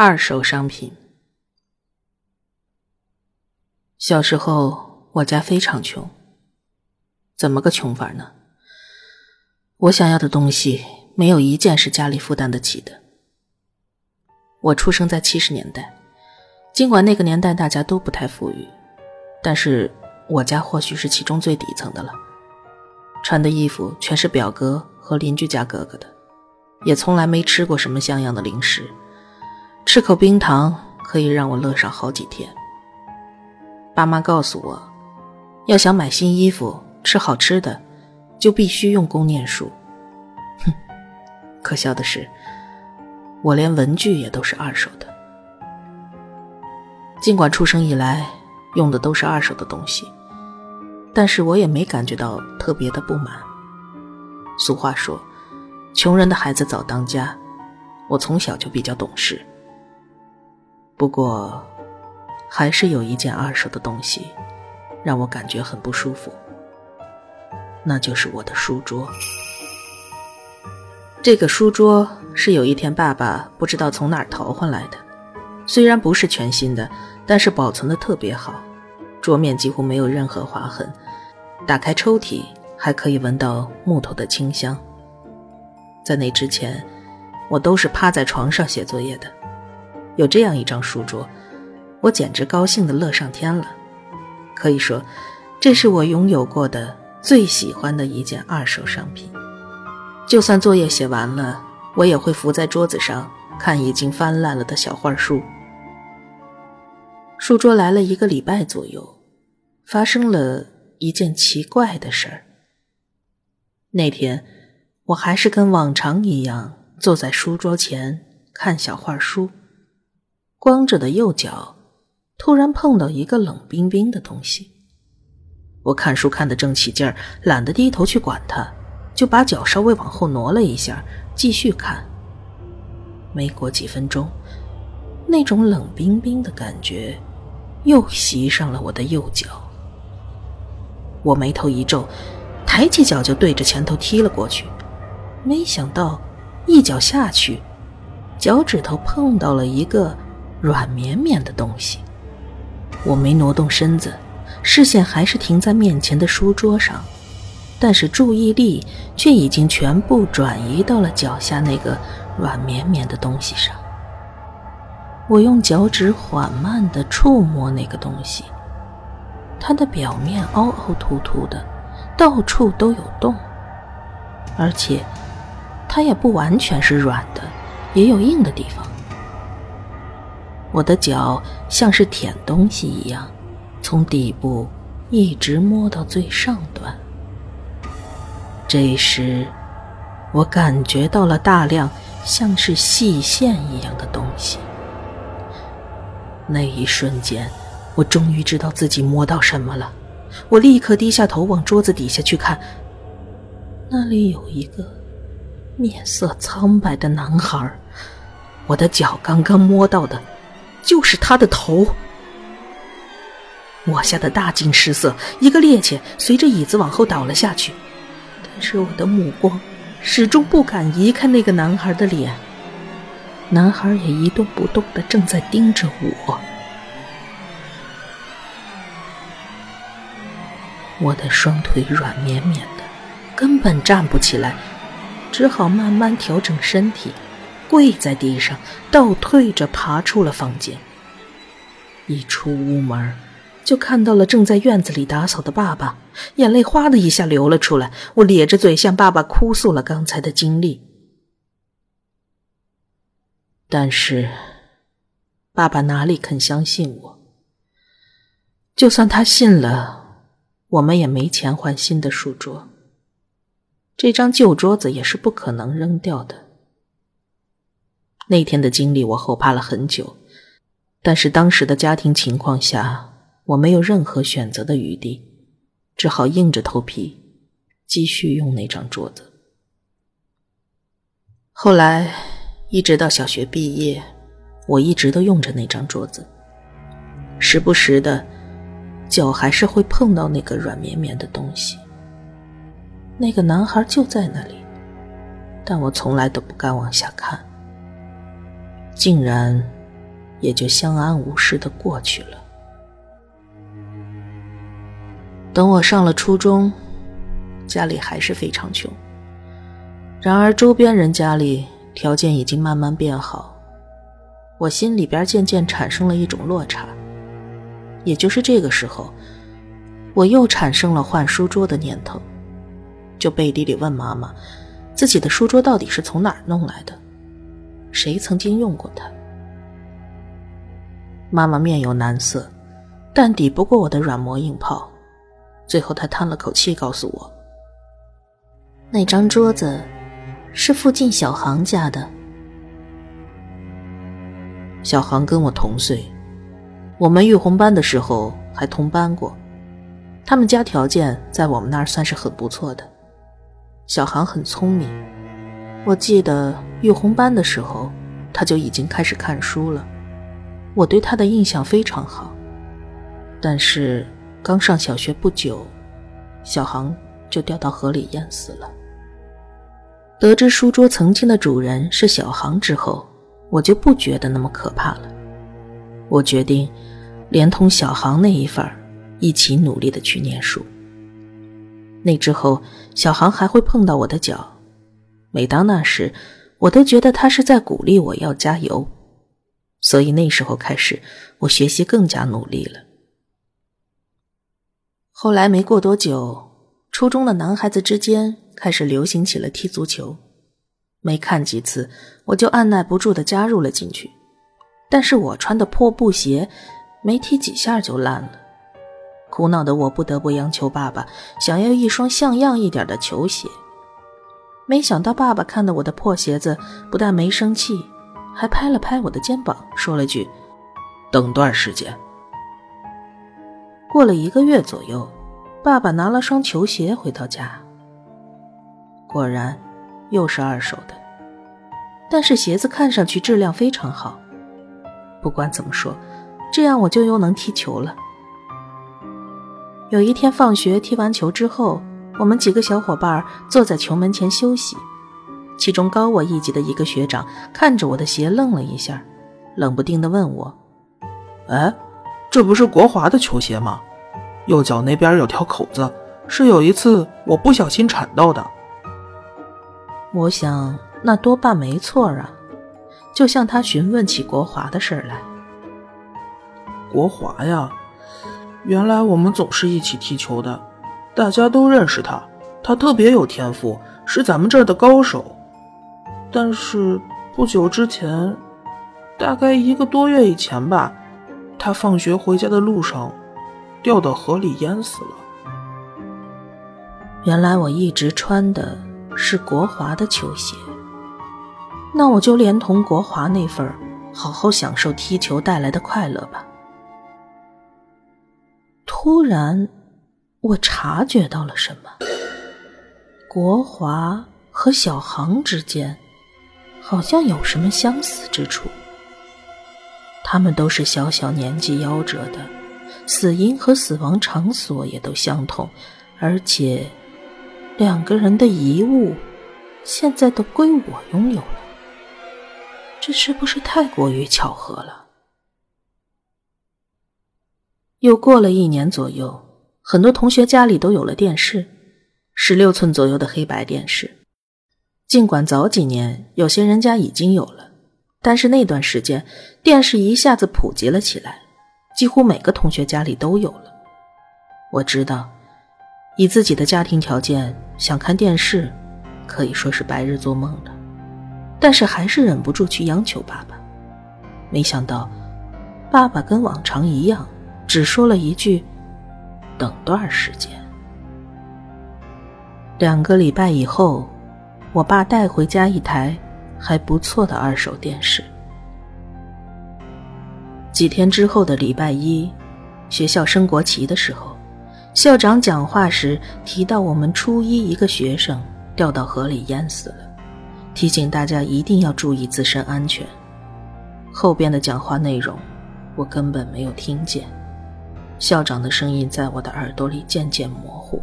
二手商品。小时候，我家非常穷。怎么个穷法呢？我想要的东西，没有一件是家里负担得起的。我出生在七十年代，尽管那个年代大家都不太富裕，但是我家或许是其中最底层的了。穿的衣服全是表哥和邻居家哥哥的，也从来没吃过什么像样的零食。吃口冰糖可以让我乐上好几天。爸妈告诉我，要想买新衣服、吃好吃的，就必须用功念书。哼，可笑的是，我连文具也都是二手的。尽管出生以来用的都是二手的东西，但是我也没感觉到特别的不满。俗话说，穷人的孩子早当家，我从小就比较懂事。不过，还是有一件二手的东西，让我感觉很不舒服。那就是我的书桌。这个书桌是有一天爸爸不知道从哪儿淘换来的，虽然不是全新的，但是保存的特别好，桌面几乎没有任何划痕。打开抽屉还可以闻到木头的清香。在那之前，我都是趴在床上写作业的。有这样一张书桌，我简直高兴的乐上天了。可以说，这是我拥有过的最喜欢的一件二手商品。就算作业写完了，我也会伏在桌子上看已经翻烂了的小画书。书桌来了一个礼拜左右，发生了一件奇怪的事儿。那天，我还是跟往常一样坐在书桌前看小画书。光着的右脚突然碰到一个冷冰冰的东西，我看书看得正起劲儿，懒得低头去管它，就把脚稍微往后挪了一下，继续看。没过几分钟，那种冷冰冰的感觉又袭上了我的右脚。我眉头一皱，抬起脚就对着前头踢了过去，没想到一脚下去，脚趾头碰到了一个。软绵绵的东西，我没挪动身子，视线还是停在面前的书桌上，但是注意力却已经全部转移到了脚下那个软绵绵的东西上。我用脚趾缓慢地触摸那个东西，它的表面凹凹凸凸的，到处都有洞，而且它也不完全是软的，也有硬的地方。我的脚像是舔东西一样，从底部一直摸到最上端。这时，我感觉到了大量像是细线一样的东西。那一瞬间，我终于知道自己摸到什么了。我立刻低下头往桌子底下去看，那里有一个面色苍白的男孩。我的脚刚刚摸到的。就是他的头，我吓得大惊失色，一个趔趄，随着椅子往后倒了下去。但是我的目光始终不敢移开那个男孩的脸，男孩也一动不动的正在盯着我。我的双腿软绵绵的，根本站不起来，只好慢慢调整身体。跪在地上，倒退着爬出了房间。一出屋门，就看到了正在院子里打扫的爸爸，眼泪哗的一下流了出来。我咧着嘴向爸爸哭诉了刚才的经历，但是爸爸哪里肯相信我？就算他信了，我们也没钱换新的书桌，这张旧桌子也是不可能扔掉的。那天的经历，我后怕了很久，但是当时的家庭情况下，我没有任何选择的余地，只好硬着头皮继续用那张桌子。后来，一直到小学毕业，我一直都用着那张桌子，时不时的，脚还是会碰到那个软绵绵的东西。那个男孩就在那里，但我从来都不敢往下看。竟然也就相安无事的过去了。等我上了初中，家里还是非常穷。然而周边人家里条件已经慢慢变好，我心里边渐渐产生了一种落差。也就是这个时候，我又产生了换书桌的念头，就背地里问妈妈，自己的书桌到底是从哪儿弄来的，谁曾经用过它？妈妈面有难色，但抵不过我的软磨硬泡，最后她叹了口气，告诉我：“那张桌子是附近小航家的。小航跟我同岁。”我们育红班的时候还同班过，他们家条件在我们那儿算是很不错的。小航很聪明，我记得育红班的时候他就已经开始看书了，我对他的印象非常好。但是刚上小学不久，小航就掉到河里淹死了。得知书桌曾经的主人是小航之后，我就不觉得那么可怕了。我决定。连同小航那一份，一起努力的去念书。那之后，小航还会碰到我的脚，每当那时，我都觉得他是在鼓励我要加油。所以那时候开始，我学习更加努力了。后来没过多久，初中的男孩子之间开始流行起了踢足球，没看几次，我就按耐不住的加入了进去。但是我穿的破布鞋。没踢几下就烂了，苦恼的我不得不央求爸爸想要一双像样一点的球鞋。没想到爸爸看到我的破鞋子，不但没生气，还拍了拍我的肩膀，说了句：“等段时间。”过了一个月左右，爸爸拿了双球鞋回到家，果然又是二手的，但是鞋子看上去质量非常好。不管怎么说。这样我就又能踢球了。有一天放学踢完球之后，我们几个小伙伴坐在球门前休息。其中高我一级的一个学长看着我的鞋愣了一下，冷不丁的问我：“哎，这不是国华的球鞋吗？右脚那边有条口子，是有一次我不小心铲到的。”我想那多半没错啊，就向他询问起国华的事来。国华呀，原来我们总是一起踢球的，大家都认识他，他特别有天赋，是咱们这儿的高手。但是不久之前，大概一个多月以前吧，他放学回家的路上，掉到河里淹死了。原来我一直穿的是国华的球鞋，那我就连同国华那份好好享受踢球带来的快乐吧。突然，我察觉到了什么。国华和小航之间好像有什么相似之处。他们都是小小年纪夭折的，死因和死亡场所也都相同，而且两个人的遗物现在都归我拥有了。这是不是太过于巧合了？又过了一年左右，很多同学家里都有了电视，十六寸左右的黑白电视。尽管早几年有些人家已经有了，但是那段时间电视一下子普及了起来，几乎每个同学家里都有了。我知道，以自己的家庭条件想看电视，可以说是白日做梦了，但是还是忍不住去央求爸爸。没想到，爸爸跟往常一样。只说了一句：“等段时间。”两个礼拜以后，我爸带回家一台还不错的二手电视。几天之后的礼拜一，学校升国旗的时候，校长讲话时提到我们初一一个学生掉到河里淹死了，提醒大家一定要注意自身安全。后边的讲话内容，我根本没有听见。校长的声音在我的耳朵里渐渐模糊，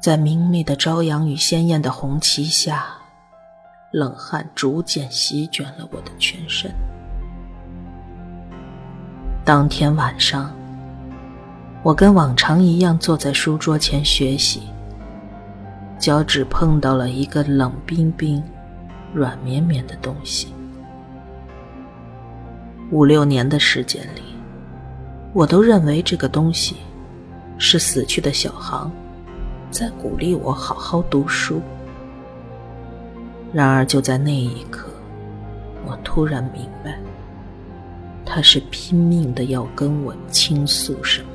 在明媚的朝阳与鲜艳的红旗下，冷汗逐渐席卷了我的全身。当天晚上，我跟往常一样坐在书桌前学习，脚趾碰到了一个冷冰冰、软绵绵的东西。五六年的时间里，我都认为这个东西是死去的小航在鼓励我好好读书。然而，就在那一刻，我突然明白，他是拼命的要跟我倾诉什么。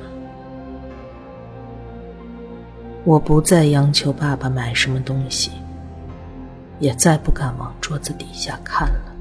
我不再央求爸爸买什么东西，也再不敢往桌子底下看了。